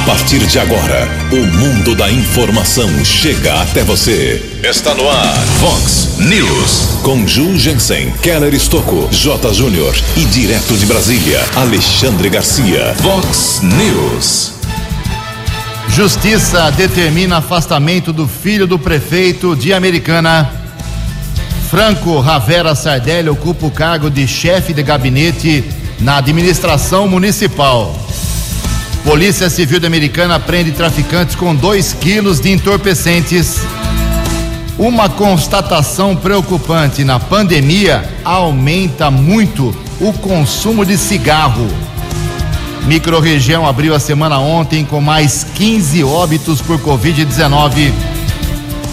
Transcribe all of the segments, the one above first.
partir de agora, o mundo da informação chega até você. Está no ar, Fox News. Com Ju Jensen, Keller Estocco, J. Júnior e direto de Brasília, Alexandre Garcia. Fox News. Justiça determina afastamento do filho do prefeito de Americana. Franco Ravera Sardelli ocupa o cargo de chefe de gabinete na administração municipal. Polícia Civil Americana prende traficantes com 2 quilos de entorpecentes. Uma constatação preocupante: na pandemia aumenta muito o consumo de cigarro. Microrregião abriu a semana ontem com mais 15 óbitos por Covid-19.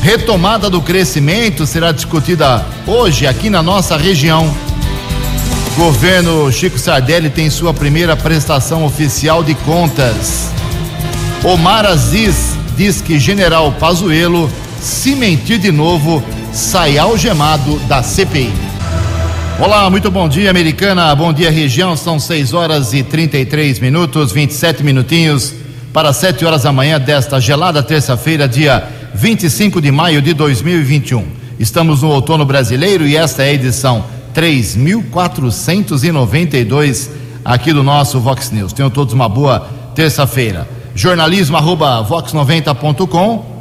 Retomada do crescimento será discutida hoje aqui na nossa região. Governo Chico Sardelli tem sua primeira prestação oficial de contas. Omar Aziz diz que General Pazuello, se mentir de novo, sai algemado da CPI. Olá, muito bom dia, americana. Bom dia, região. São 6 horas e 33 minutos, 27 minutinhos para 7 horas da manhã desta gelada terça-feira, dia 25 de maio de 2021. Estamos no outono brasileiro e esta é a edição 3.492 aqui do nosso Vox News. Tenham todos uma boa terça-feira. Jornalismo arroba vox90.com.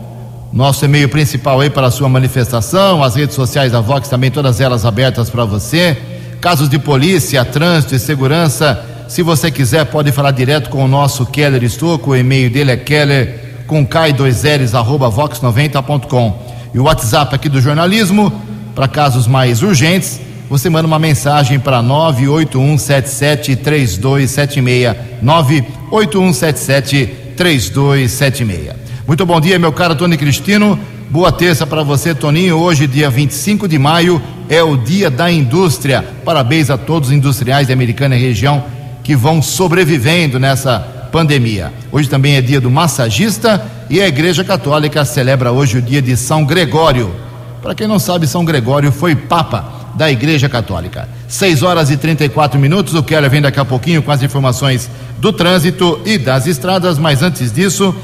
Nosso e-mail principal aí para a sua manifestação, as redes sociais da Vox também, todas elas abertas para você. Casos de polícia, trânsito e segurança, se você quiser, pode falar direto com o nosso Keller Estouco. O e-mail dele é keller com K2Ls arroba vox90.com. E o WhatsApp aqui do jornalismo, para casos mais urgentes, você manda uma mensagem para 981773276. 981773276. Muito bom dia, meu caro Tony Cristino. Boa terça para você, Toninho. Hoje, dia 25 de maio, é o Dia da Indústria. Parabéns a todos os industriais da Americana e região que vão sobrevivendo nessa pandemia. Hoje também é dia do massagista e a Igreja Católica celebra hoje o dia de São Gregório. Para quem não sabe, São Gregório foi Papa da Igreja Católica. 6 horas e 34 minutos. O Keller vem daqui a pouquinho com as informações do trânsito e das estradas, mas antes disso,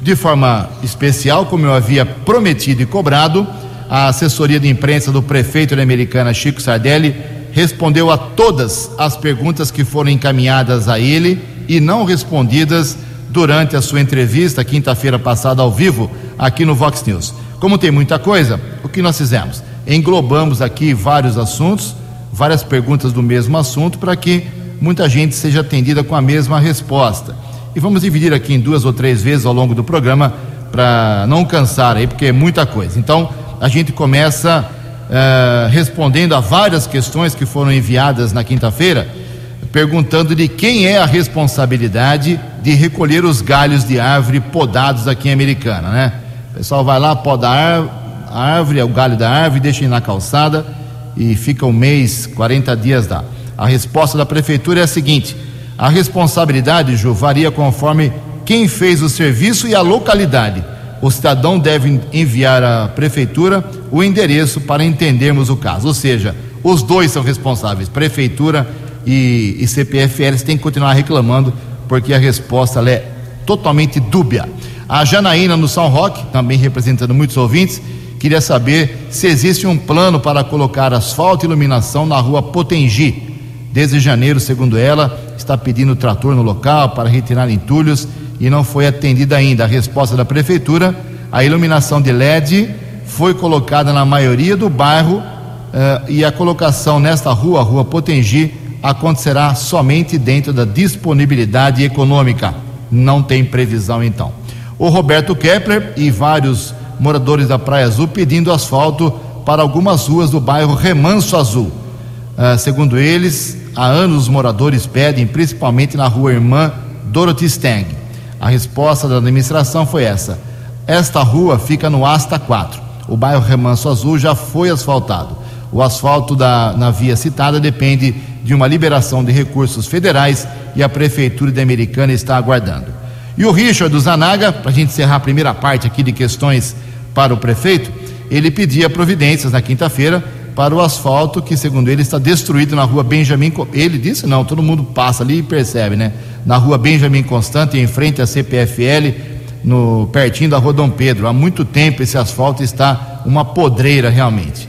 de forma especial, como eu havia prometido e cobrado, a assessoria de imprensa do prefeito da Americana, Chico Sardelli, respondeu a todas as perguntas que foram encaminhadas a ele e não respondidas durante a sua entrevista quinta-feira passada ao vivo aqui no Vox News. Como tem muita coisa, o que nós fizemos? Englobamos aqui vários assuntos, várias perguntas do mesmo assunto, para que muita gente seja atendida com a mesma resposta. E vamos dividir aqui em duas ou três vezes ao longo do programa, para não cansar aí, porque é muita coisa. Então, a gente começa uh, respondendo a várias questões que foram enviadas na quinta-feira, perguntando de quem é a responsabilidade de recolher os galhos de árvore podados aqui em Americana, né? O pessoal vai lá, poda árvore, é o galho da árvore, deixa na calçada e fica um mês, 40 dias dá. A resposta da prefeitura é a seguinte: a responsabilidade, Ju, varia conforme quem fez o serviço e a localidade. O cidadão deve enviar à prefeitura o endereço para entendermos o caso. Ou seja, os dois são responsáveis, prefeitura e, e CPFL têm que continuar reclamando, porque a resposta é totalmente dúbia. A Janaína no São Roque, também representando muitos ouvintes, Queria saber se existe um plano para colocar asfalto e iluminação na rua Potengi. Desde janeiro, segundo ela, está pedindo trator no local para retirar entulhos e não foi atendida ainda. A resposta da prefeitura: a iluminação de LED foi colocada na maioria do bairro uh, e a colocação nesta rua, a rua Potengi, acontecerá somente dentro da disponibilidade econômica. Não tem previsão então. O Roberto Kepler e vários moradores da Praia Azul pedindo asfalto para algumas ruas do bairro Remanso Azul. Ah, segundo eles, há anos os moradores pedem, principalmente na rua Irmã Dorothy Stang. A resposta da administração foi essa: esta rua fica no Asta 4. O bairro Remanso Azul já foi asfaltado. O asfalto da, na via citada depende de uma liberação de recursos federais e a Prefeitura de Americana está aguardando. E o Richard Zanaga, para a gente encerrar a primeira parte aqui de questões para o prefeito, ele pedia providências na quinta-feira para o asfalto que, segundo ele, está destruído na rua Benjamin. Ele disse não, todo mundo passa ali e percebe, né? Na rua Benjamin Constante, em frente à CPFL, no pertinho da rua Dom Pedro. Há muito tempo esse asfalto está uma podreira realmente.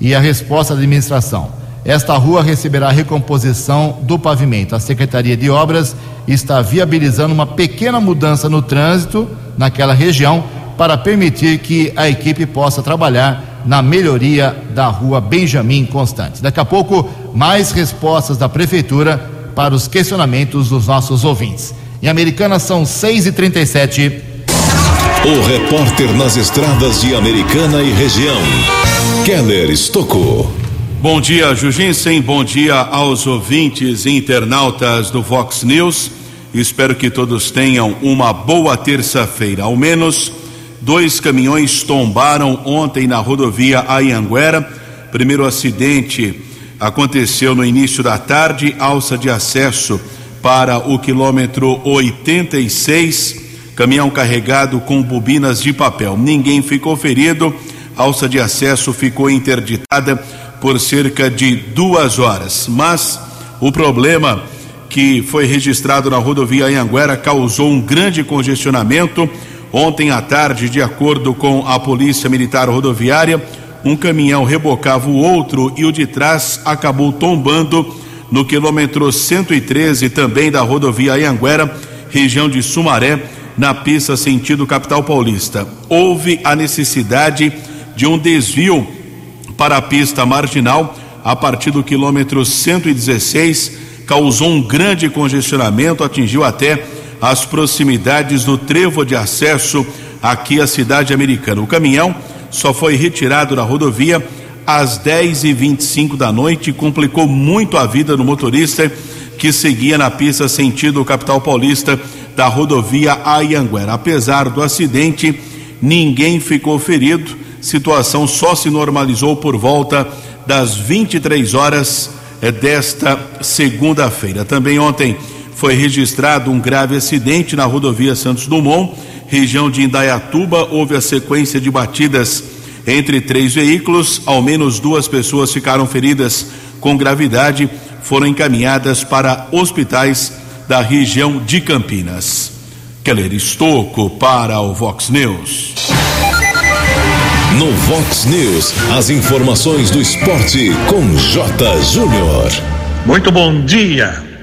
E a resposta da administração: esta rua receberá recomposição do pavimento. A Secretaria de Obras está viabilizando uma pequena mudança no trânsito naquela região para permitir que a equipe possa trabalhar na melhoria da rua Benjamin Constante. Daqui a pouco, mais respostas da Prefeitura para os questionamentos dos nossos ouvintes. Em Americana são 6h37. O repórter nas estradas de Americana e região, Keller Estocou. Bom dia, Jugensen. Bom dia aos ouvintes e internautas do Vox News. Espero que todos tenham uma boa terça-feira. Ao menos dois caminhões tombaram ontem na rodovia Ayanguera. Primeiro acidente aconteceu no início da tarde, alça de acesso para o quilômetro 86, caminhão carregado com bobinas de papel. Ninguém ficou ferido, alça de acesso ficou interditada por cerca de duas horas. Mas o problema que foi registrado na rodovia Anhanguera causou um grande congestionamento. Ontem à tarde, de acordo com a Polícia Militar Rodoviária, um caminhão rebocava o outro e o de trás acabou tombando no quilômetro 113 também da rodovia Anhanguera, região de Sumaré, na pista sentido capital paulista. Houve a necessidade de um desvio para a pista marginal a partir do quilômetro 116, causou um grande congestionamento, atingiu até as proximidades do trevo de acesso aqui à cidade americana. O caminhão só foi retirado da rodovia às 10 e 25 da noite complicou muito a vida do motorista que seguia na pista sentido capital paulista da rodovia Ayanguera. Apesar do acidente, ninguém ficou ferido. Situação só se normalizou por volta das 23 horas eh, desta segunda-feira. Também ontem foi registrado um grave acidente na rodovia Santos Dumont, região de Indaiatuba. Houve a sequência de batidas entre três veículos, ao menos duas pessoas ficaram feridas com gravidade, foram encaminhadas para hospitais da região de Campinas. Keller Estocco para o Vox News. No Vox News, as informações do esporte com J. Júnior. Muito bom dia.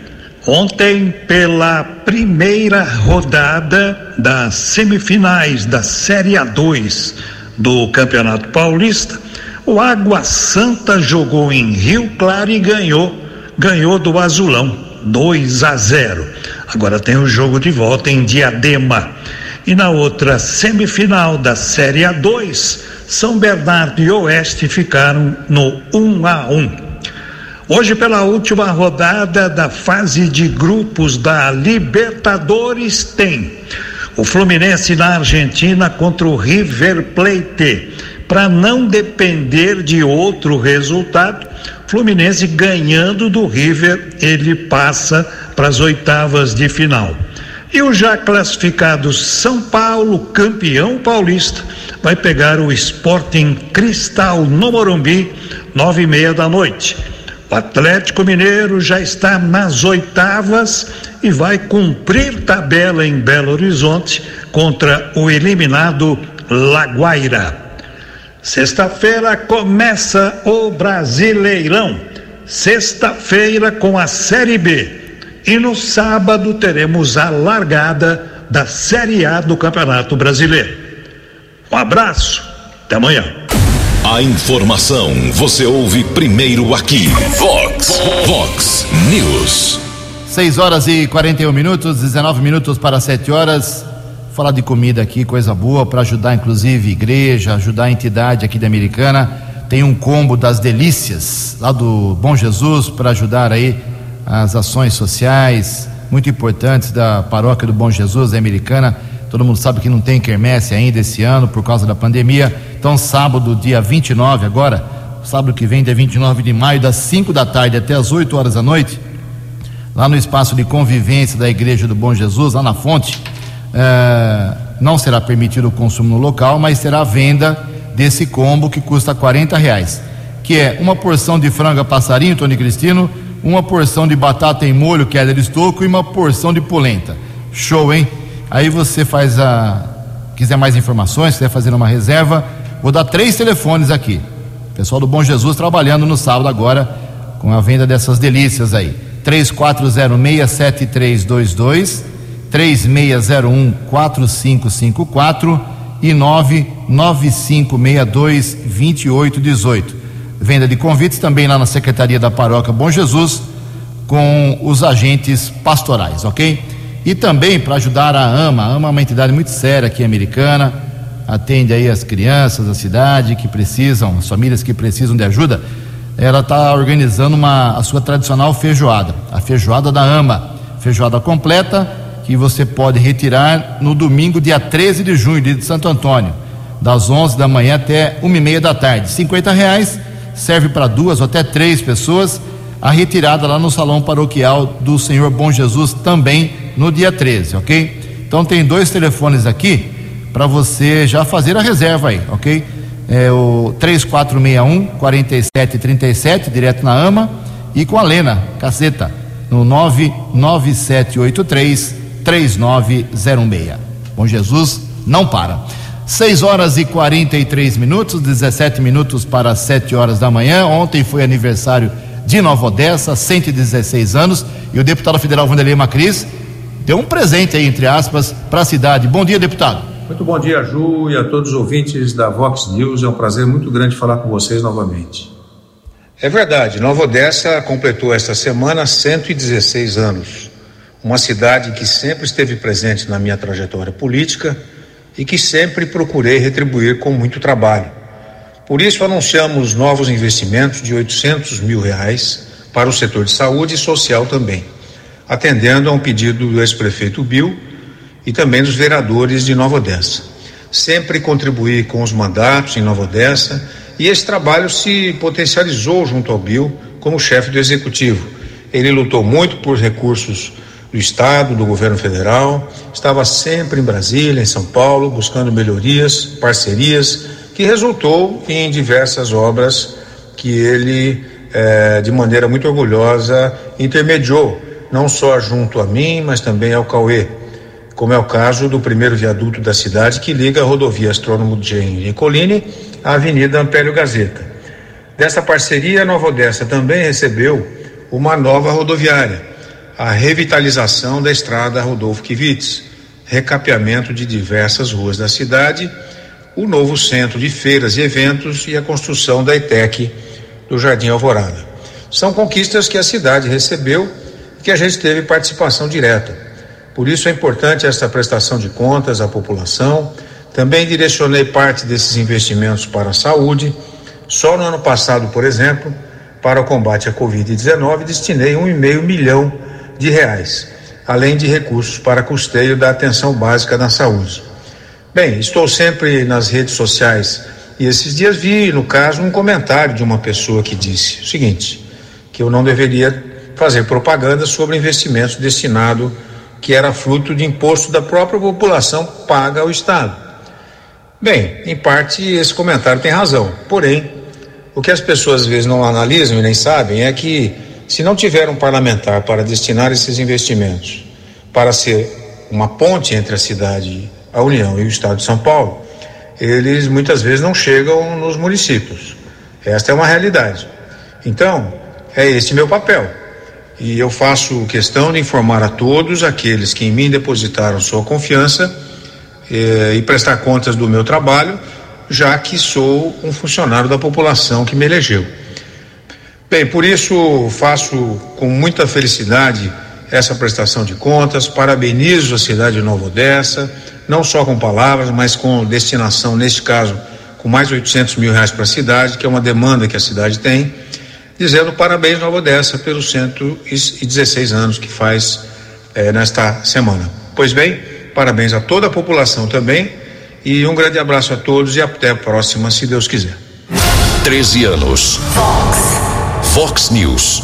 Ontem, pela primeira rodada das semifinais da Série A2 do Campeonato Paulista, o Água Santa jogou em Rio Claro e ganhou, ganhou do Azulão, 2 a 0. Agora tem o jogo de volta em Diadema. E na outra semifinal da Série A2, São Bernardo e Oeste ficaram no 1 a 1. Hoje, pela última rodada da fase de grupos da Libertadores, tem o Fluminense na Argentina contra o River Plate. Para não depender de outro resultado, Fluminense ganhando do River, ele passa para as oitavas de final. E o já classificado São Paulo, campeão paulista, vai pegar o Sporting Cristal no Morumbi, nove e meia da noite. O Atlético Mineiro já está nas oitavas e vai cumprir tabela em Belo Horizonte contra o eliminado Laguaira. Sexta-feira começa o Brasileirão. Sexta-feira com a Série B. E no sábado teremos a largada da Série A do Campeonato Brasileiro. Um abraço, até amanhã. A informação você ouve primeiro aqui. Vox, Vox News. 6 horas e 41 minutos, 19 minutos para 7 horas. Falar de comida aqui, coisa boa, para ajudar inclusive igreja, ajudar a entidade aqui da Americana. Tem um combo das delícias lá do Bom Jesus para ajudar aí as ações sociais muito importantes da paróquia do Bom Jesus da Americana. Todo mundo sabe que não tem quermesse ainda esse ano por causa da pandemia. Então, sábado, dia 29, agora, sábado que vem, dia 29 de maio, das 5 da tarde até as 8 horas da noite, lá no espaço de convivência da Igreja do Bom Jesus, lá na fonte, é, não será permitido o consumo no local, mas será a venda desse combo que custa 40 reais, que é uma porção de franga passarinho, Tony Cristino, uma porção de batata em molho, Keller Estocco, e uma porção de polenta. Show, hein? Aí você faz a. Quiser mais informações, quiser fazer uma reserva, vou dar três telefones aqui. Pessoal do Bom Jesus trabalhando no sábado agora com a venda dessas delícias aí. 34067322, 36014554 e 995622818. Venda de convites também lá na Secretaria da Paróquia Bom Jesus com os agentes pastorais, ok? E também para ajudar a AMA. A AMA é uma entidade muito séria aqui americana, atende aí as crianças da cidade que precisam, as famílias que precisam de ajuda. Ela está organizando uma, a sua tradicional feijoada, a feijoada da AMA. Feijoada completa que você pode retirar no domingo, dia 13 de junho, dia de Santo Antônio, das 11 da manhã até uma e meia da tarde. 50 reais, serve para duas ou até três pessoas. A retirada lá no salão paroquial do Senhor Bom Jesus também no dia 13, ok? Então tem dois telefones aqui para você já fazer a reserva aí, ok? É o 3461 4737, direto na AMA, e com a Lena Caceta, no 99783 3906. Bom Jesus não para. 6 horas e 43 minutos, 17 minutos para 7 horas da manhã. Ontem foi aniversário de Nova Odessa, 116 anos, e o deputado federal Vanderlei Macris deu um presente aí, entre aspas, para a cidade. Bom dia, deputado. Muito bom dia, Ju, e a todos os ouvintes da Vox News. É um prazer muito grande falar com vocês novamente. É verdade, Nova Odessa completou esta semana 116 anos. Uma cidade que sempre esteve presente na minha trajetória política e que sempre procurei retribuir com muito trabalho. Por isso, anunciamos novos investimentos de 800 mil reais para o setor de saúde e social também, atendendo a um pedido do ex-prefeito Bill e também dos vereadores de Nova Odessa. Sempre contribuí com os mandatos em Nova Odessa e esse trabalho se potencializou junto ao Bill como chefe do executivo. Ele lutou muito por recursos do Estado, do governo federal, estava sempre em Brasília, em São Paulo, buscando melhorias, parcerias, que resultou em diversas obras que ele, eh, de maneira muito orgulhosa, intermediou, não só junto a mim, mas também ao Cauê, como é o caso do primeiro viaduto da cidade que liga a rodovia Astrônomo Jane Nicolini à Avenida Ampélio Gazeta. Dessa parceria, Nova Odessa também recebeu uma nova rodoviária, a revitalização da estrada Rodolfo Kivitz, recapeamento de diversas ruas da cidade, o novo centro de feiras e eventos e a construção da ETEC do Jardim Alvorada. São conquistas que a cidade recebeu que a gente teve participação direta. Por isso é importante esta prestação de contas à população. Também direcionei parte desses investimentos para a saúde. Só no ano passado, por exemplo, para o combate à Covid-19, destinei um e meio milhão de reais, além de recursos para custeio da atenção básica na saúde. Bem, estou sempre nas redes sociais e esses dias vi, no caso, um comentário de uma pessoa que disse o seguinte: que eu não deveria fazer propaganda sobre investimentos destinados que era fruto de imposto da própria população paga ao Estado. Bem, em parte esse comentário tem razão. Porém, o que as pessoas às vezes não analisam e nem sabem é que se não tiver um parlamentar para destinar esses investimentos para ser uma ponte entre a cidade, a União e o Estado de São Paulo, eles muitas vezes não chegam nos municípios. Esta é uma realidade. Então, é esse meu papel e eu faço questão de informar a todos aqueles que em mim depositaram sua confiança eh, e prestar contas do meu trabalho, já que sou um funcionário da população que me elegeu. Bem, por isso faço com muita felicidade essa prestação de contas, parabenizo a cidade de Nova Odessa, não só com palavras, mas com destinação, neste caso, com mais 800 mil reais para a cidade, que é uma demanda que a cidade tem dizendo parabéns Nova Odessa pelos 116 anos que faz é, nesta semana. Pois bem, parabéns a toda a população também e um grande abraço a todos e até a próxima, se Deus quiser. 13 anos. Fox. Fox News.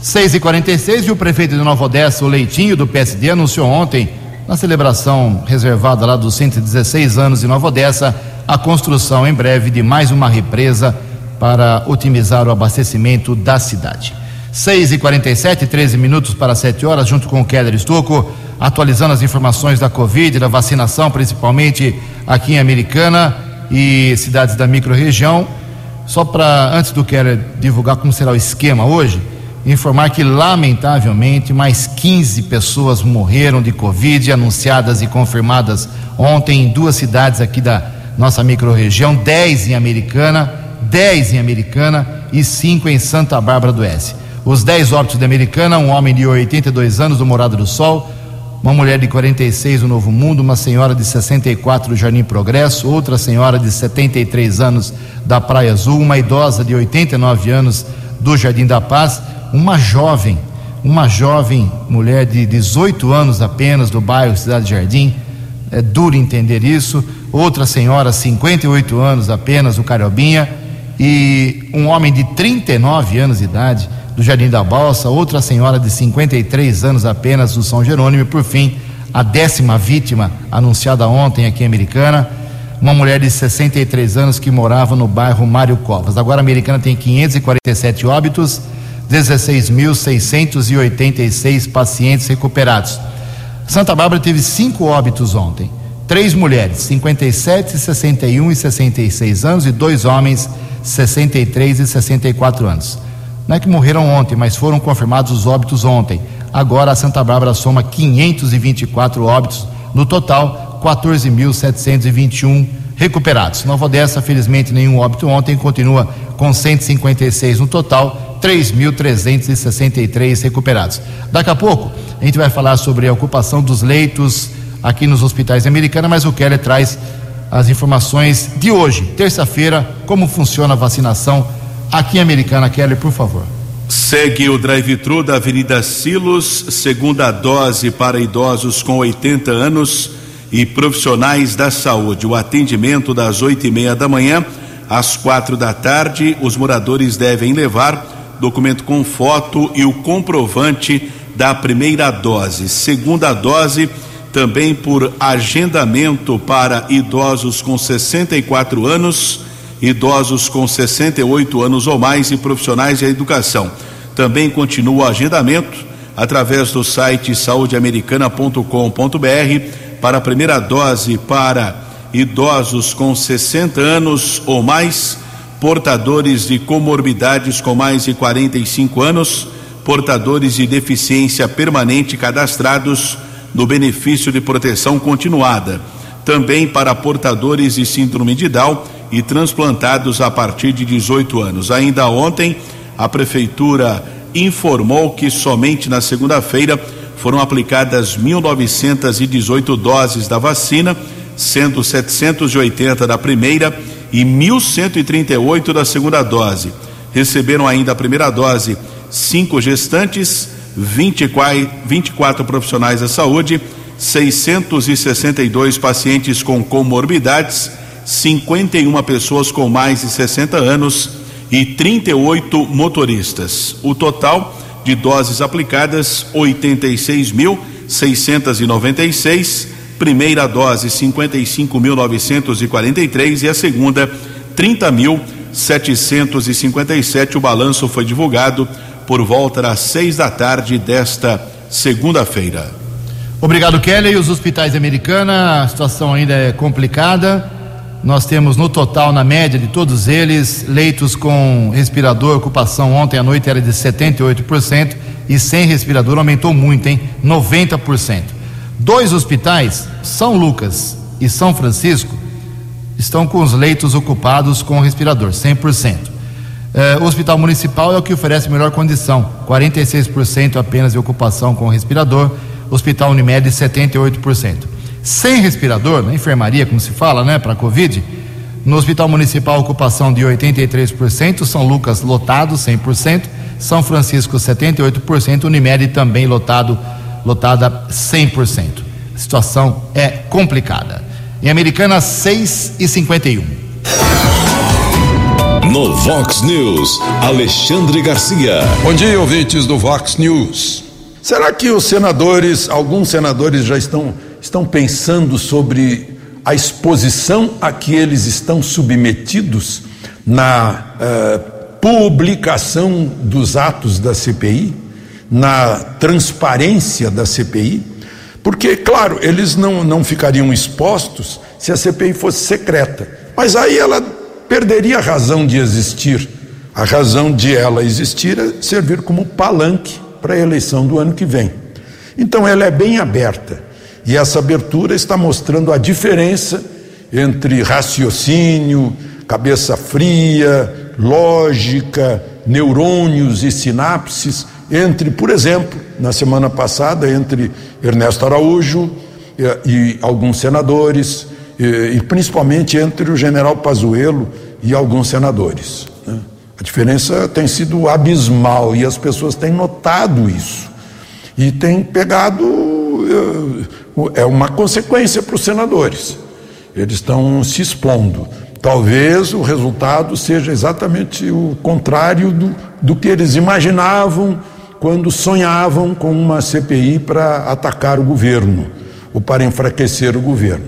6 e 46 e o prefeito de Nova Odessa, o Leitinho, do PSD, anunciou ontem, na celebração reservada lá dos 116 anos de Nova Odessa, a construção em breve de mais uma represa para otimizar o abastecimento da cidade. 6 e 47 13 minutos para 7 horas, junto com o Keller Estocco, atualizando as informações da Covid, da vacinação, principalmente aqui em Americana e cidades da microrregião. Só para, antes do Keller divulgar como será o esquema hoje, informar que, lamentavelmente, mais 15 pessoas morreram de Covid, anunciadas e confirmadas ontem em duas cidades aqui da nossa microrregião, 10 em Americana, 10 em Americana e 5 em Santa Bárbara do Oeste. Os 10 óbitos de Americana, um homem de 82 anos do Morado do Sol, uma mulher de 46 do Novo Mundo, uma senhora de 64 do Jardim Progresso, outra senhora de 73 anos da Praia Azul, uma idosa de 89 anos do Jardim da Paz, uma jovem, uma jovem mulher de 18 anos apenas do bairro Cidade Jardim, é duro entender isso, outra senhora, 58 anos apenas, do Cariobinha, e um homem de 39 anos de idade do Jardim da Balsa, outra senhora de 53 anos apenas do São Jerônimo, e por fim, a décima vítima anunciada ontem aqui em Americana, uma mulher de 63 anos que morava no bairro Mário Covas. Agora a Americana tem 547 óbitos, 16.686 pacientes recuperados. Santa Bárbara teve cinco óbitos ontem. Três mulheres, 57, 61 e 66 anos, e dois homens, 63 e 64 anos não é que morreram ontem, mas foram confirmados os óbitos ontem. Agora a Santa Bárbara soma 524 óbitos, no total 14.721 recuperados. Nova Odessa, felizmente, nenhum óbito ontem, continua com 156 no total, 3.363 recuperados. Daqui a pouco a gente vai falar sobre a ocupação dos leitos aqui nos hospitais americanos, mas o Keller traz as informações de hoje, terça-feira, como funciona a vacinação aqui em Americana. Kelly, por favor. Segue o drive-thru da Avenida Silos, segunda dose para idosos com 80 anos e profissionais da saúde. O atendimento das oito e meia da manhã às quatro da tarde. Os moradores devem levar documento com foto e o comprovante da primeira dose. Segunda dose também por agendamento para idosos com 64 anos idosos com 68 anos ou mais e profissionais da educação. Também continua o agendamento através do site saudeamericana.com.br para a primeira dose para idosos com 60 anos ou mais, portadores de comorbidades com mais de 45 anos, portadores de deficiência permanente cadastrados no benefício de proteção continuada. Também para portadores de síndrome de Down e transplantados a partir de 18 anos. Ainda ontem, a Prefeitura informou que somente na segunda-feira foram aplicadas 1.918 doses da vacina, sendo 780 da primeira e 1.138 da segunda dose. Receberam ainda a primeira dose cinco gestantes, 24, 24 profissionais da saúde, 662 pacientes com comorbidades 51 pessoas com mais de 60 anos e 38 motoristas. O total de doses aplicadas 86.696, primeira dose 55.943 e a segunda 30.757. O balanço foi divulgado por volta das seis da tarde desta segunda-feira. Obrigado, Kelly. E os hospitais americana, a situação ainda é complicada. Nós temos no total, na média de todos eles, leitos com respirador, ocupação ontem à noite era de 78% e sem respirador aumentou muito, hein? 90%. Dois hospitais, São Lucas e São Francisco, estão com os leitos ocupados com respirador, 100%. Eh, o Hospital Municipal é o que oferece melhor condição, 46% apenas de ocupação com respirador, Hospital Unimed 78% sem respirador, na enfermaria, como se fala, né, para Covid. No Hospital Municipal, ocupação de 83%, São Lucas lotado 100%, São Francisco 78%, Unimed também lotado, lotada 100%. A situação é complicada. Em Americana, 6 e 51. No Vox News, Alexandre Garcia. Bom dia, ouvintes do Vox News. Será que os senadores, alguns senadores já estão estão pensando sobre a exposição a que eles estão submetidos na uh, publicação dos atos da CPI, na transparência da CPI, porque, claro, eles não, não ficariam expostos se a CPI fosse secreta, mas aí ela perderia a razão de existir. A razão de ela existir é servir como palanque para a eleição do ano que vem. Então ela é bem aberta e essa abertura está mostrando a diferença entre raciocínio, cabeça fria, lógica, neurônios e sinapses, entre, por exemplo, na semana passada, entre Ernesto Araújo e, eh, e alguns senadores, e, e, principalmente entre o general Pazuello e alguns senadores. Né? A diferença tem sido abismal e as pessoas têm notado isso. E têm pegado. Eh, é uma consequência para os senadores. Eles estão se expondo. Talvez o resultado seja exatamente o contrário do, do que eles imaginavam quando sonhavam com uma CPI para atacar o governo ou para enfraquecer o governo.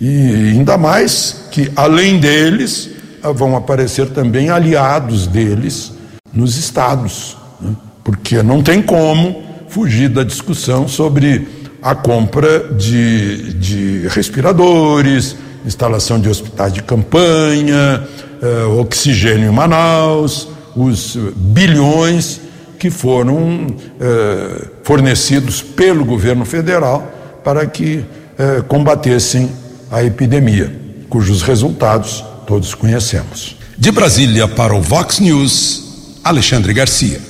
E ainda mais que, além deles, vão aparecer também aliados deles nos estados, né? porque não tem como fugir da discussão sobre a compra de, de respiradores, instalação de hospitais de campanha, eh, oxigênio em Manaus, os bilhões que foram eh, fornecidos pelo governo federal para que eh, combatessem a epidemia, cujos resultados todos conhecemos. De Brasília para o Vox News, Alexandre Garcia.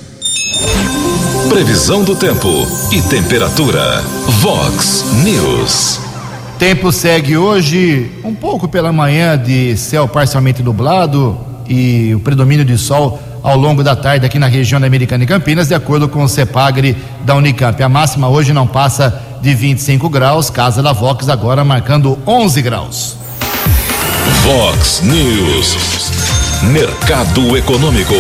Previsão do tempo e temperatura. Vox News. Tempo segue hoje um pouco pela manhã de céu parcialmente nublado e o predomínio de sol ao longo da tarde aqui na região da Americana e Campinas, de acordo com o CEPAGRE da Unicamp. A máxima hoje não passa de 25 graus, casa da Vox agora marcando 11 graus. Vox News. Mercado Econômico.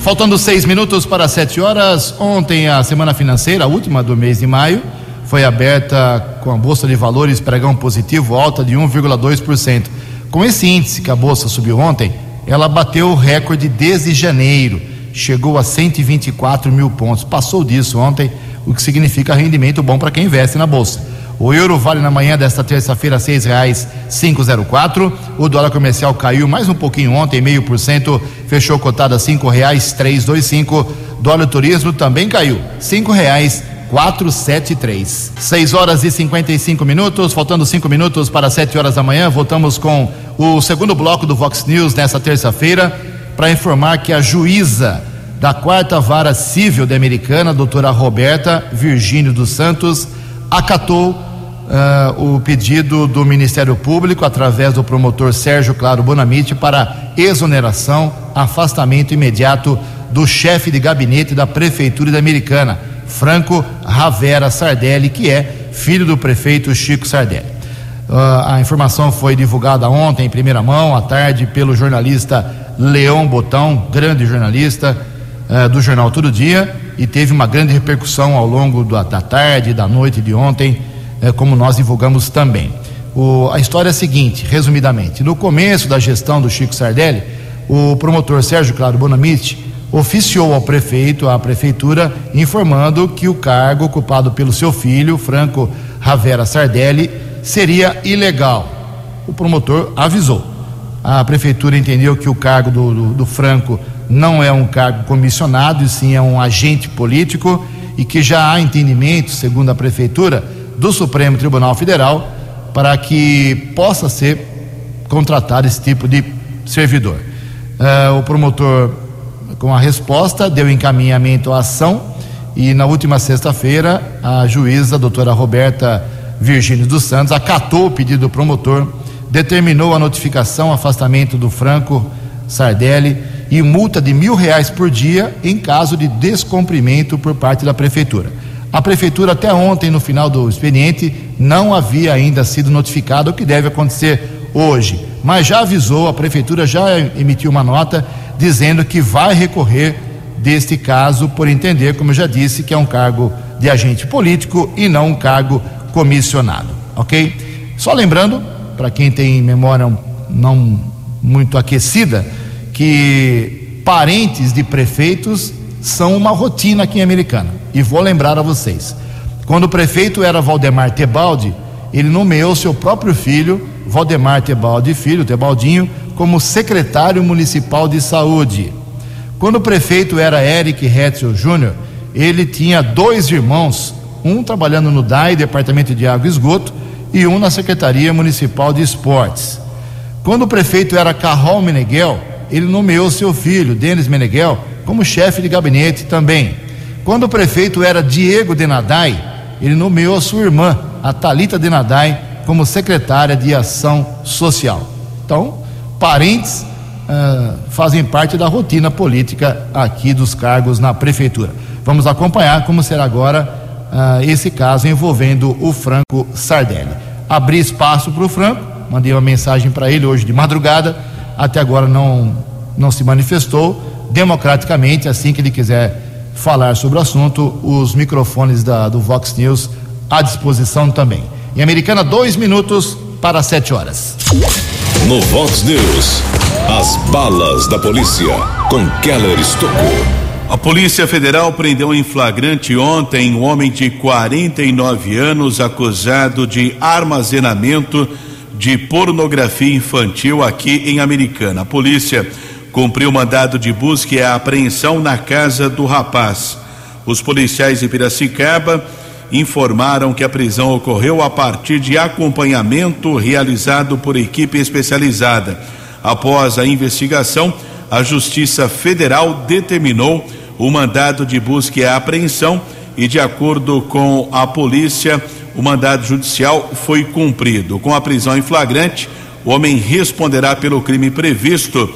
Faltando seis minutos para sete horas, ontem a semana financeira, a última do mês de maio, foi aberta com a Bolsa de Valores pregão positivo, alta de 1,2%. Com esse índice que a Bolsa subiu ontem, ela bateu o recorde desde janeiro, chegou a 124 mil pontos. Passou disso ontem, o que significa rendimento bom para quem investe na Bolsa. O euro vale na manhã desta terça-feira seis reais cinco zero quatro. O dólar comercial caiu mais um pouquinho ontem, meio por cento, fechou cotado a cinco reais três dois cinco. Dólar turismo também caiu, cinco reais 473. 6 horas e 55 minutos, faltando 5 minutos para 7 horas da manhã. Voltamos com o segundo bloco do Vox News nessa terça-feira para informar que a juíza da quarta vara civil da Americana, doutora Roberta Virgínio dos Santos, acatou uh, o pedido do Ministério Público através do promotor Sérgio Claro Bonamite para exoneração, afastamento imediato do chefe de gabinete da Prefeitura da Americana Franco Ravera Sardelli, que é filho do prefeito Chico Sardelli. Uh, a informação foi divulgada ontem em primeira mão, à tarde, pelo jornalista Leão Botão, grande jornalista uh, do jornal Todo Dia, e teve uma grande repercussão ao longo da, da tarde, da noite de ontem, uh, como nós divulgamos também. O, a história é a seguinte, resumidamente: no começo da gestão do Chico Sardelli, o promotor Sérgio Claro Bonamite oficiou ao prefeito, à prefeitura, informando que o cargo ocupado pelo seu filho, Franco Ravera Sardelli, seria ilegal. O promotor avisou. A prefeitura entendeu que o cargo do, do, do Franco não é um cargo comissionado, e sim é um agente político e que já há entendimento, segundo a prefeitura, do Supremo Tribunal Federal para que possa ser contratado esse tipo de servidor. Uh, o promotor com a resposta, deu encaminhamento à ação e na última sexta-feira a juíza, a doutora Roberta Virgínio dos Santos, acatou o pedido do promotor, determinou a notificação, afastamento do Franco Sardelli e multa de mil reais por dia em caso de descumprimento por parte da prefeitura. A prefeitura até ontem, no final do expediente, não havia ainda sido notificada, o que deve acontecer hoje. Mas já avisou, a prefeitura já emitiu uma nota dizendo que vai recorrer deste caso por entender, como eu já disse, que é um cargo de agente político e não um cargo comissionado, ok? Só lembrando, para quem tem memória não muito aquecida, que parentes de prefeitos são uma rotina aqui em Americana. E vou lembrar a vocês. Quando o prefeito era Valdemar Tebaldi, ele nomeou seu próprio filho, Valdemar Tebaldi Filho, Tebaldinho, como secretário municipal de saúde. Quando o prefeito era Eric Hetzel Júnior, ele tinha dois irmãos, um trabalhando no DAI, Departamento de Água e Esgoto, e um na Secretaria Municipal de Esportes. Quando o prefeito era Carrol Meneghel, ele nomeou seu filho, Denis Meneghel, como chefe de gabinete também. Quando o prefeito era Diego Denadai, ele nomeou a sua irmã, a Talita Denadai, como secretária de Ação Social. Então, parentes uh, fazem parte da rotina política aqui dos cargos na prefeitura. Vamos acompanhar como será agora uh, esse caso envolvendo o Franco Sardelli. Abri espaço para o Franco, mandei uma mensagem para ele hoje de madrugada, até agora não, não se manifestou. Democraticamente, assim que ele quiser falar sobre o assunto, os microfones da, do Vox News à disposição também. Em Americana, dois minutos para sete horas. No Vox News, as balas da polícia com Keller Estocou. A Polícia Federal prendeu em flagrante ontem um homem de 49 anos acusado de armazenamento de pornografia infantil aqui em Americana. A polícia cumpriu mandado de busca e apreensão na casa do rapaz. Os policiais de Piracicaba informaram que a prisão ocorreu a partir de acompanhamento realizado por equipe especializada. Após a investigação, a Justiça Federal determinou o mandado de busca e apreensão e, de acordo com a polícia, o mandado judicial foi cumprido. Com a prisão em flagrante, o homem responderá pelo crime previsto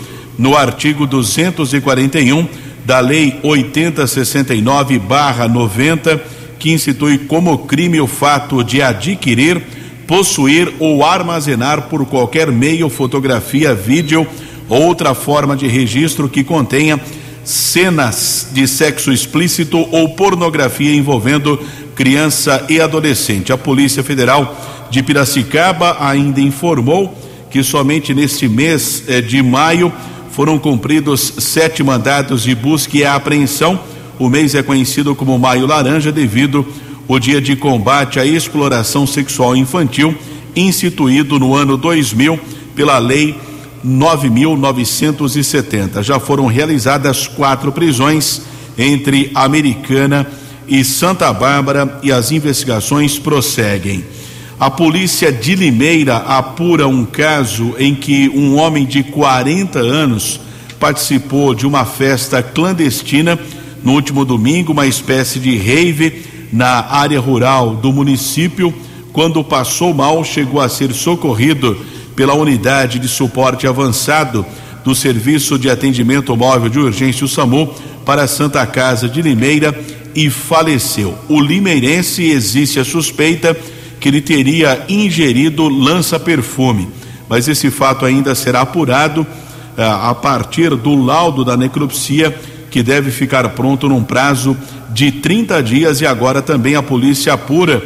no artigo 241 da Lei 8069-90, que institui como crime o fato de adquirir, possuir ou armazenar por qualquer meio, fotografia, vídeo ou outra forma de registro que contenha cenas de sexo explícito ou pornografia envolvendo criança e adolescente. A Polícia Federal de Piracicaba ainda informou que somente neste mês eh, de maio foram cumpridos sete mandados de busca e apreensão. O mês é conhecido como Maio Laranja devido ao dia de combate à exploração sexual infantil, instituído no ano 2000 pela Lei 9.970. Já foram realizadas quatro prisões entre Americana e Santa Bárbara e as investigações prosseguem. A polícia de Limeira apura um caso em que um homem de 40 anos participou de uma festa clandestina no último domingo, uma espécie de rave na área rural do município. Quando passou mal, chegou a ser socorrido pela unidade de suporte avançado do Serviço de Atendimento Móvel de Urgência, o SAMU, para a Santa Casa de Limeira e faleceu. O limeirense existe a suspeita que ele teria ingerido lança-perfume, mas esse fato ainda será apurado ah, a partir do laudo da necropsia, que deve ficar pronto num prazo de 30 dias, e agora também a polícia apura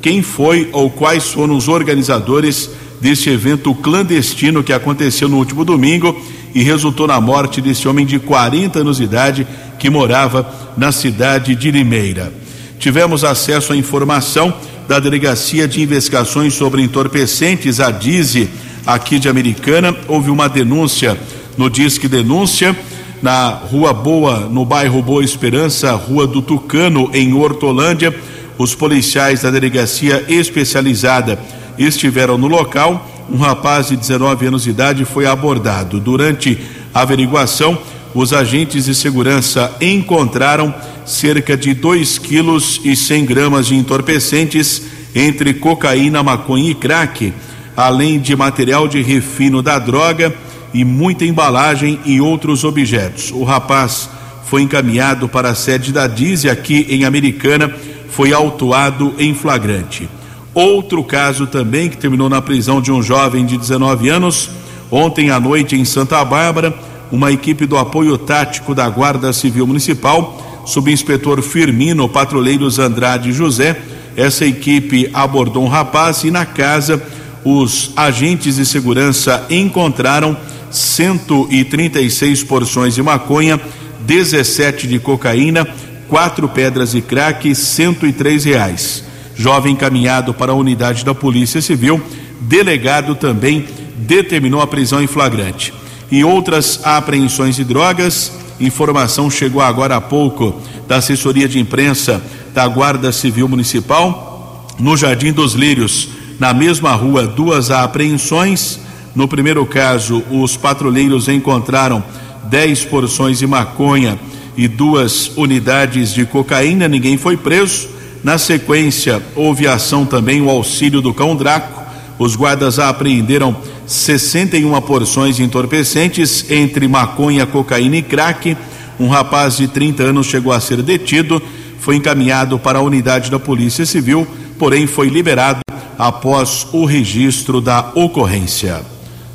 quem foi ou quais foram os organizadores deste evento clandestino que aconteceu no último domingo e resultou na morte desse homem de 40 anos de idade que morava na cidade de Limeira. Tivemos acesso à informação da Delegacia de Investigações sobre Entorpecentes, a DIZE, aqui de Americana. Houve uma denúncia no Disque Denúncia, na Rua Boa, no bairro Boa Esperança, Rua do Tucano, em Hortolândia. Os policiais da Delegacia Especializada estiveram no local. Um rapaz de 19 anos de idade foi abordado. Durante a averiguação, os agentes de segurança encontraram cerca de 2 quilos e 100 gramas de entorpecentes entre cocaína, maconha e crack, além de material de refino da droga e muita embalagem e outros objetos. O rapaz foi encaminhado para a sede da Dize aqui em Americana, foi autuado em flagrante. Outro caso também que terminou na prisão de um jovem de 19 anos, ontem à noite em Santa Bárbara, uma equipe do apoio tático da Guarda Civil Municipal, subinspetor Firmino, patrulheiros Andrade José, essa equipe abordou um rapaz e na casa os agentes de segurança encontraram 136 porções de maconha, 17 de cocaína, quatro pedras de crack, 103 reais. Jovem encaminhado para a unidade da Polícia Civil, delegado também determinou a prisão em flagrante. Em outras apreensões de drogas, informação chegou agora há pouco da assessoria de imprensa da Guarda Civil Municipal, no Jardim dos Lírios, na mesma rua, duas apreensões. No primeiro caso, os patrulheiros encontraram 10 porções de maconha e duas unidades de cocaína, ninguém foi preso. Na sequência, houve ação também, o auxílio do cão Draco. Os guardas apreenderam 61 porções de entorpecentes entre maconha, cocaína e crack. Um rapaz de 30 anos chegou a ser detido, foi encaminhado para a unidade da Polícia Civil, porém foi liberado após o registro da ocorrência.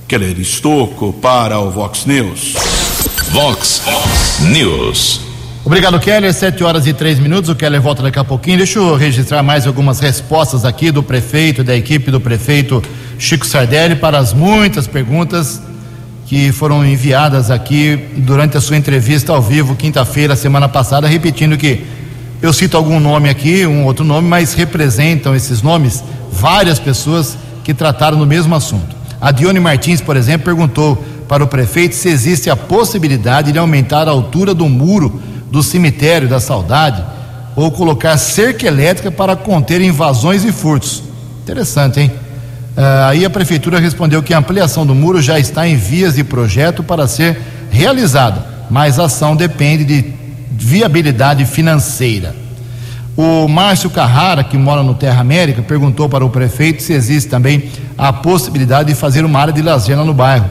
Keller Estocco para o Vox News. Vox News. Obrigado, Keller. Sete horas e três minutos. O Keller volta daqui a pouquinho. Deixa eu registrar mais algumas respostas aqui do prefeito, da equipe do prefeito Chico Sardelli, para as muitas perguntas que foram enviadas aqui durante a sua entrevista ao vivo, quinta-feira, semana passada, repetindo que eu cito algum nome aqui, um outro nome, mas representam esses nomes várias pessoas que trataram do mesmo assunto. A Dione Martins, por exemplo, perguntou para o prefeito se existe a possibilidade de aumentar a altura do muro do cemitério da Saudade ou colocar cerca elétrica para conter invasões e furtos. Interessante, hein? Uh, aí a prefeitura respondeu que a ampliação do muro já está em vias de projeto para ser realizada, mas a ação depende de viabilidade financeira. O Márcio Carrara, que mora no Terra América, perguntou para o prefeito se existe também a possibilidade de fazer uma área de lazer no bairro.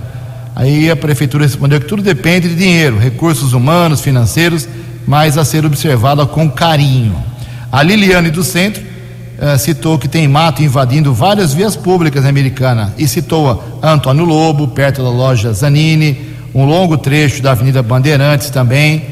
Aí a prefeitura respondeu que tudo depende de dinheiro, recursos humanos, financeiros, mas a ser observada com carinho. A Liliane do Centro eh, citou que tem mato invadindo várias vias públicas americanas e citou a Antônio Lobo, perto da loja Zanini, um longo trecho da Avenida Bandeirantes também.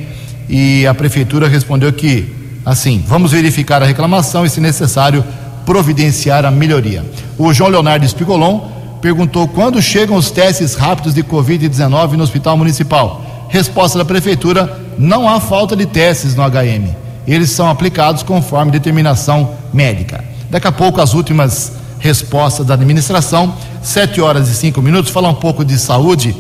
E a prefeitura respondeu que assim, vamos verificar a reclamação e, se necessário, providenciar a melhoria. O João Leonardo Espigolon perguntou quando chegam os testes rápidos de Covid-19 no Hospital Municipal. Resposta da Prefeitura: não há falta de testes no HM. Eles são aplicados conforme determinação médica. Daqui a pouco, as últimas respostas da administração, sete horas e cinco minutos, falar um pouco de saúde.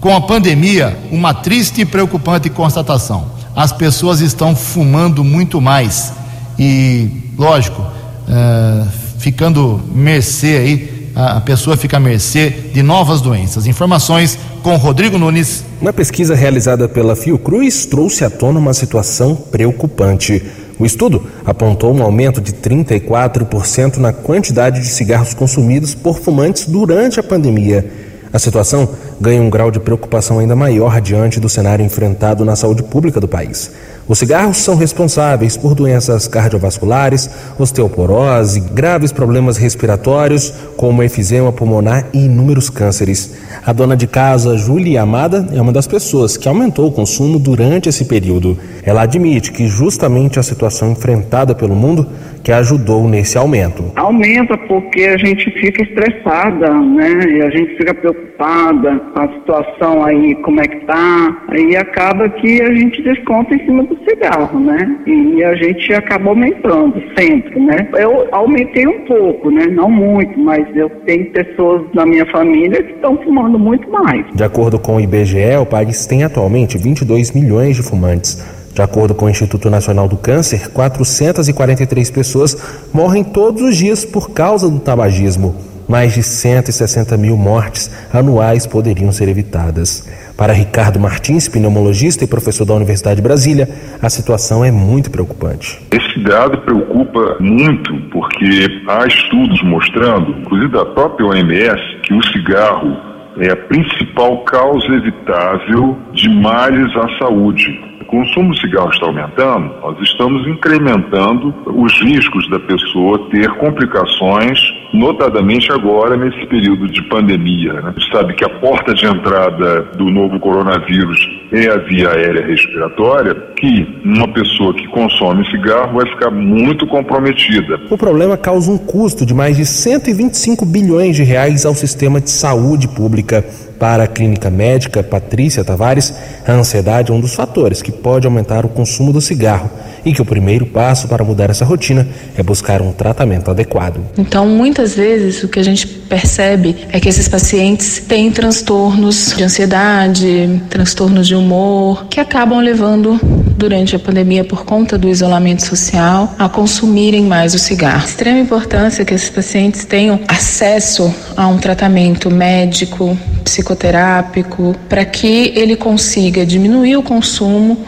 Com a pandemia, uma triste e preocupante constatação as pessoas estão fumando muito mais. E, lógico, uh, ficando mercê aí, a pessoa fica à mercê de novas doenças. Informações com Rodrigo Nunes. Uma pesquisa realizada pela Fiocruz trouxe à tona uma situação preocupante. O estudo apontou um aumento de 34% na quantidade de cigarros consumidos por fumantes durante a pandemia. A situação ganha um grau de preocupação ainda maior diante do cenário enfrentado na saúde pública do país. Os cigarros são responsáveis por doenças cardiovasculares, osteoporose, graves problemas respiratórios, como efizema pulmonar e inúmeros cânceres. A dona de casa, Júlia Amada, é uma das pessoas que aumentou o consumo durante esse período. Ela admite que justamente a situação enfrentada pelo mundo que ajudou nesse aumento. Aumenta porque a gente fica estressada, né? E a gente fica preocupada com a situação aí, como é que tá. Aí acaba que a gente desconta em cima do cigarro, né? E a gente acaba aumentando sempre, né? Eu aumentei um pouco, né? Não muito, mas eu tenho pessoas na minha família que estão fumando muito mais. De acordo com o IBGE, o país tem atualmente 22 milhões de fumantes. De acordo com o Instituto Nacional do Câncer, 443 pessoas morrem todos os dias por causa do tabagismo. Mais de 160 mil mortes anuais poderiam ser evitadas. Para Ricardo Martins, pneumologista e professor da Universidade de Brasília, a situação é muito preocupante. Esse dado preocupa muito porque há estudos mostrando, inclusive da própria OMS, que o cigarro é a principal causa evitável de males à saúde consumo de cigarro está aumentando, nós estamos incrementando os riscos da pessoa ter complicações, notadamente agora nesse período de pandemia. Né? A gente sabe que a porta de entrada do novo coronavírus é a via aérea respiratória, que uma pessoa que consome cigarro vai ficar muito comprometida. O problema causa um custo de mais de 125 bilhões de reais ao sistema de saúde pública. Para a clínica médica Patrícia Tavares, a ansiedade é um dos fatores que pode aumentar o consumo do cigarro e que o primeiro passo para mudar essa rotina é buscar um tratamento adequado. Então, muitas vezes o que a gente percebe é que esses pacientes têm transtornos de ansiedade, transtornos de humor, que acabam levando durante a pandemia por conta do isolamento social a consumirem mais o cigarro. Extrema importância que esses pacientes tenham acesso a um tratamento médico, psicoterápico, para que ele consiga diminuir o consumo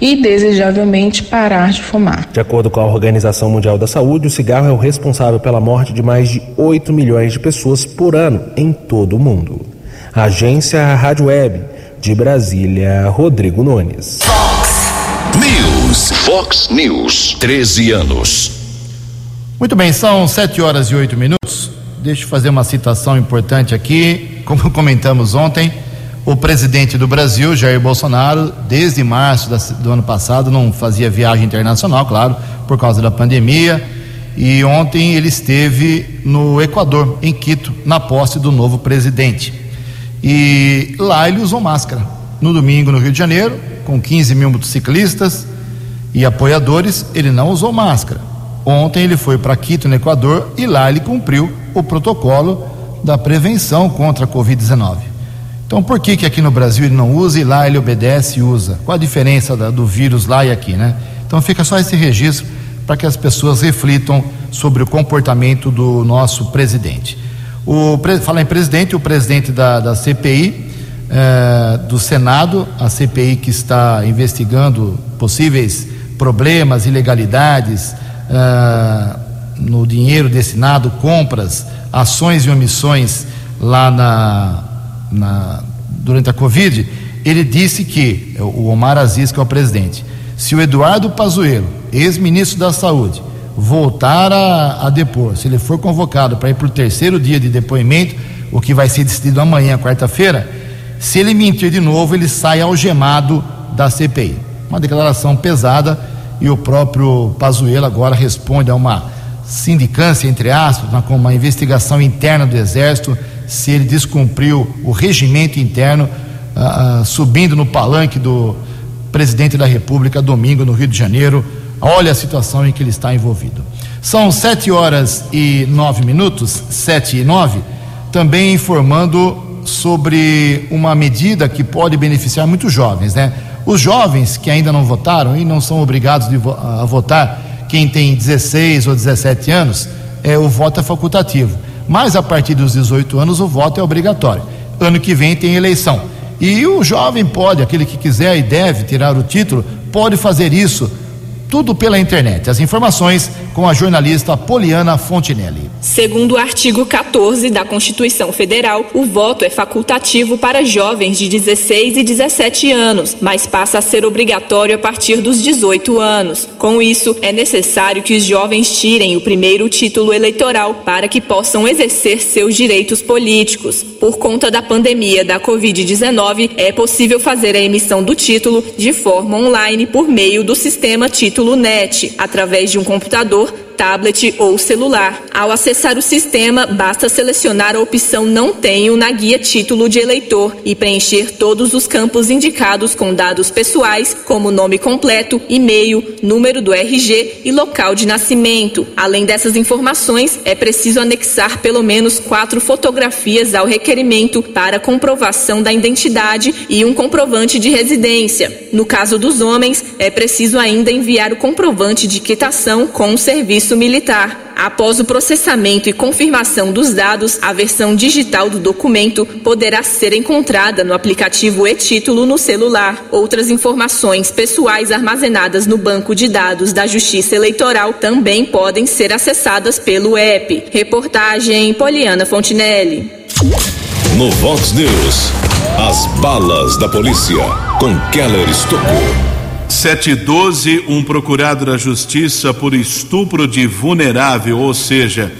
e, desejavelmente, parar de fumar. De acordo com a Organização Mundial da Saúde, o cigarro é o responsável pela morte de mais de 8 milhões de pessoas por ano em todo o mundo. A agência Rádio Web de Brasília, Rodrigo Nunes. Fox News. Fox News. 13 anos. Muito bem, são 7 horas e 8 minutos. Deixa eu fazer uma citação importante aqui. Como comentamos ontem, o presidente do Brasil, Jair Bolsonaro, desde março do ano passado, não fazia viagem internacional, claro, por causa da pandemia. E ontem ele esteve no Equador, em Quito, na posse do novo presidente. E lá ele usou máscara. No domingo, no Rio de Janeiro, com 15 mil motociclistas e apoiadores, ele não usou máscara. Ontem ele foi para Quito, no Equador, e lá ele cumpriu o protocolo da prevenção contra a Covid-19. Então, por que, que aqui no Brasil ele não usa e lá ele obedece e usa? Qual a diferença da, do vírus lá e aqui, né? Então, fica só esse registro para que as pessoas reflitam sobre o comportamento do nosso presidente. O, falar em presidente, o presidente da, da CPI, eh, do Senado, a CPI que está investigando possíveis problemas, ilegalidades eh, no dinheiro destinado, compras, ações e omissões lá na, na, durante a Covid, ele disse que, o Omar Aziz, que é o presidente, se o Eduardo Pazuello, ex-ministro da Saúde, voltar a, a depor, se ele for convocado para ir para o terceiro dia de depoimento, o que vai ser decidido amanhã, quarta-feira, se ele mentir de novo, ele sai algemado da CPI. Uma declaração pesada e o próprio Pazuello agora responde a uma sindicância, entre aspas, com uma investigação interna do Exército, se ele descumpriu o regimento interno, uh, uh, subindo no palanque do presidente da República domingo no Rio de Janeiro, Olha a situação em que ele está envolvido. São sete horas e nove minutos, sete e nove, também informando sobre uma medida que pode beneficiar muitos jovens, né? Os jovens que ainda não votaram e não são obrigados a votar, quem tem 16 ou 17 anos, é, o voto é facultativo. Mas a partir dos 18 anos o voto é obrigatório. Ano que vem tem eleição. E o jovem pode, aquele que quiser e deve tirar o título, pode fazer isso tudo pela internet. As informações com a jornalista Poliana Fontinelli. Segundo o artigo 14 da Constituição Federal, o voto é facultativo para jovens de 16 e 17 anos, mas passa a ser obrigatório a partir dos 18 anos. Com isso, é necessário que os jovens tirem o primeiro título eleitoral para que possam exercer seus direitos políticos. Por conta da pandemia da Covid-19, é possível fazer a emissão do título de forma online por meio do sistema Título título NET através de um computador tablet ou celular. Ao acessar o sistema, basta selecionar a opção Não Tenho na guia Título de Eleitor e preencher todos os campos indicados com dados pessoais, como nome completo, e-mail, número do RG e local de nascimento. Além dessas informações, é preciso anexar pelo menos quatro fotografias ao requerimento para comprovação da identidade e um comprovante de residência. No caso dos homens, é preciso ainda enviar o comprovante de quitação com o serviço serviço militar. Após o processamento e confirmação dos dados, a versão digital do documento poderá ser encontrada no aplicativo e-título no celular. Outras informações pessoais armazenadas no banco de dados da Justiça Eleitoral também podem ser acessadas pelo app. Reportagem Poliana Fontinelli. No Vox News, as balas da polícia com Keller Estocou. 712, um procurado da justiça por estupro de vulnerável, ou seja,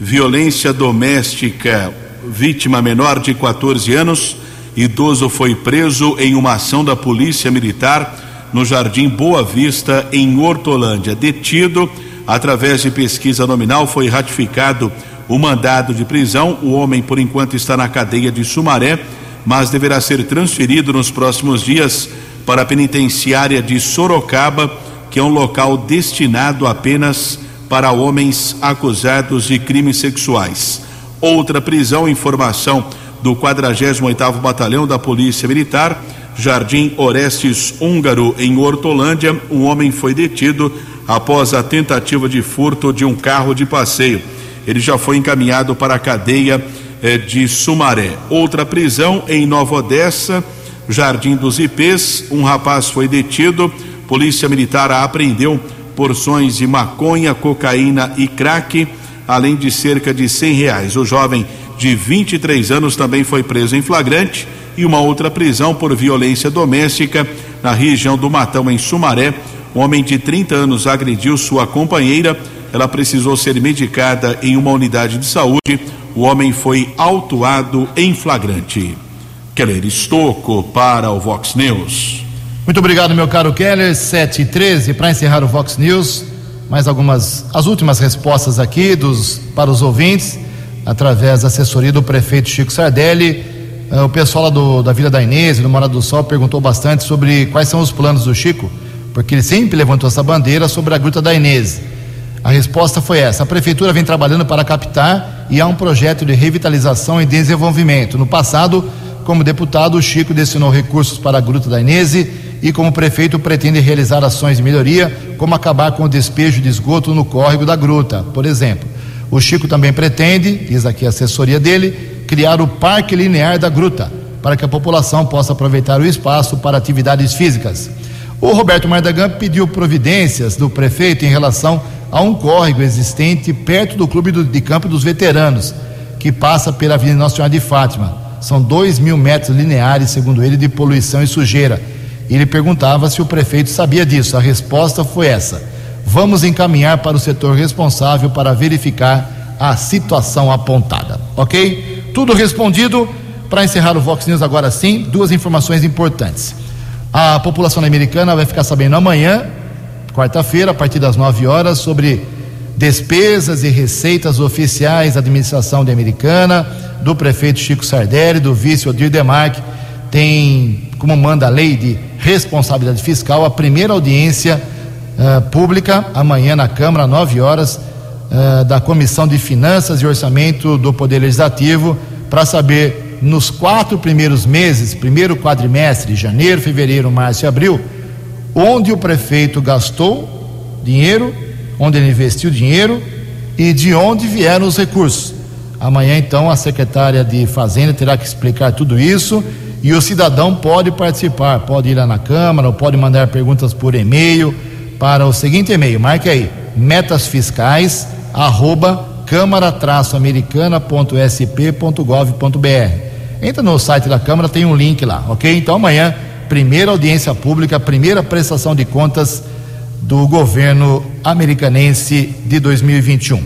violência doméstica, vítima menor de 14 anos, idoso foi preso em uma ação da Polícia Militar no Jardim Boa Vista, em Hortolândia. Detido, através de pesquisa nominal, foi ratificado o mandado de prisão. O homem, por enquanto, está na cadeia de Sumaré mas deverá ser transferido nos próximos dias para a penitenciária de Sorocaba, que é um local destinado apenas para homens acusados de crimes sexuais. Outra prisão, informação do 48º Batalhão da Polícia Militar, Jardim Orestes Húngaro, em Hortolândia, um homem foi detido após a tentativa de furto de um carro de passeio. Ele já foi encaminhado para a cadeia eh, de Sumaré. Outra prisão em Nova Odessa, Jardim dos Ipês, um rapaz foi detido. Polícia Militar apreendeu porções de maconha, cocaína e crack, além de cerca de cem reais. O jovem de 23 anos também foi preso em flagrante e uma outra prisão por violência doméstica na região do Matão, em Sumaré. Um homem de 30 anos agrediu sua companheira. Ela precisou ser medicada em uma unidade de saúde. O homem foi autuado em flagrante. Keller Estocco para o Vox News. Muito obrigado, meu caro Keller. 7 e 13 para encerrar o Vox News. Mais algumas, as últimas respostas aqui dos, para os ouvintes, através da assessoria do prefeito Chico Sardelli. Uh, o pessoal lá do, da Vila da Inês, do Morado do Sol, perguntou bastante sobre quais são os planos do Chico, porque ele sempre levantou essa bandeira sobre a Gruta da Inês. A resposta foi essa: a prefeitura vem trabalhando para captar e há um projeto de revitalização e desenvolvimento. No passado, como deputado, o Chico destinou recursos para a Gruta da Inês e, como prefeito, pretende realizar ações de melhoria, como acabar com o despejo de esgoto no córrego da gruta, por exemplo. O Chico também pretende, diz aqui a assessoria dele, criar o Parque Linear da Gruta, para que a população possa aproveitar o espaço para atividades físicas. O Roberto Mardagan pediu providências do prefeito em relação a um córrego existente perto do Clube de Campo dos Veteranos, que passa pela Avenida Senhora de Fátima. São dois mil metros lineares, segundo ele, de poluição e sujeira. Ele perguntava se o prefeito sabia disso. A resposta foi essa: vamos encaminhar para o setor responsável para verificar a situação apontada. Ok? Tudo respondido. Para encerrar o Vox News agora sim, duas informações importantes. A população americana vai ficar sabendo amanhã, quarta-feira, a partir das 9 horas, sobre despesas e receitas oficiais da administração de Americana, do prefeito Chico Sardelli, do vice Odir Demarque. Tem, como manda a lei de responsabilidade fiscal, a primeira audiência uh, pública amanhã na Câmara, 9 horas uh, da Comissão de Finanças e Orçamento do Poder Legislativo, para saber nos quatro primeiros meses, primeiro quadrimestre, janeiro, fevereiro, março e abril, onde o prefeito gastou dinheiro, onde ele investiu dinheiro e de onde vieram os recursos. Amanhã, então, a secretária de Fazenda terá que explicar tudo isso e o cidadão pode participar, pode ir lá na Câmara, ou pode mandar perguntas por e-mail para o seguinte e-mail, marque aí, metas fiscais, arroba câmara-americana.sp.gov.br. Entra no site da Câmara, tem um link lá, ok? Então amanhã, primeira audiência pública, primeira prestação de contas do governo americanense de 2021.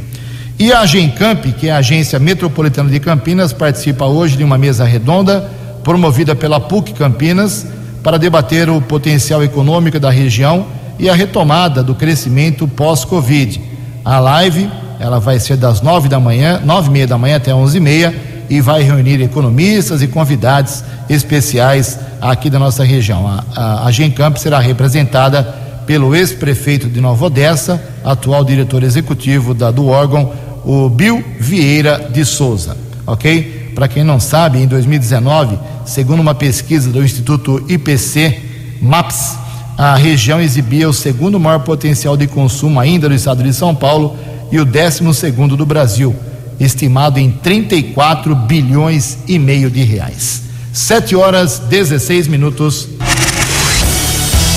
E a Agencamp, que é a Agência Metropolitana de Campinas, participa hoje de uma mesa redonda promovida pela PUC Campinas para debater o potencial econômico da região e a retomada do crescimento pós-Covid. A live ela vai ser das nove da manhã, nove e meia da manhã até onze e meia e vai reunir economistas e convidados especiais aqui da nossa região. A, a, a Gencamp será representada pelo ex-prefeito de Nova Odessa, atual diretor executivo da, do órgão, o Bill Vieira de Souza. Ok? Para quem não sabe, em 2019, segundo uma pesquisa do Instituto IPC MAPS, a região exibia o segundo maior potencial de consumo ainda do estado de São Paulo e o 12 segundo do Brasil, estimado em 34 bilhões e meio de reais. 7 horas 16 minutos.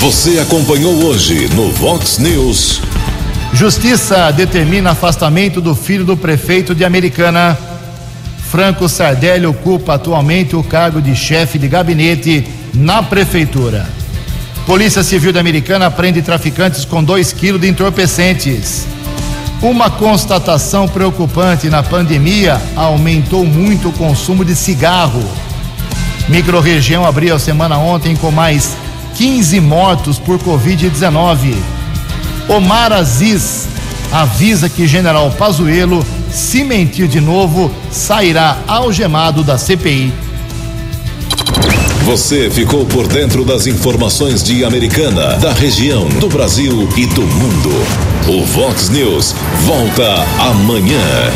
Você acompanhou hoje no Vox News. Justiça determina afastamento do filho do prefeito de Americana. Franco Sardelli ocupa atualmente o cargo de chefe de gabinete na prefeitura. Polícia Civil da Americana prende traficantes com 2 quilos de entorpecentes. Uma constatação preocupante na pandemia aumentou muito o consumo de cigarro. Microrregião abriu a semana ontem com mais 15 mortos por Covid-19. Omar Aziz avisa que General Pazuello, se mentir de novo, sairá algemado da CPI. Você ficou por dentro das informações de Americana, da região, do Brasil e do mundo. O Vox News volta amanhã.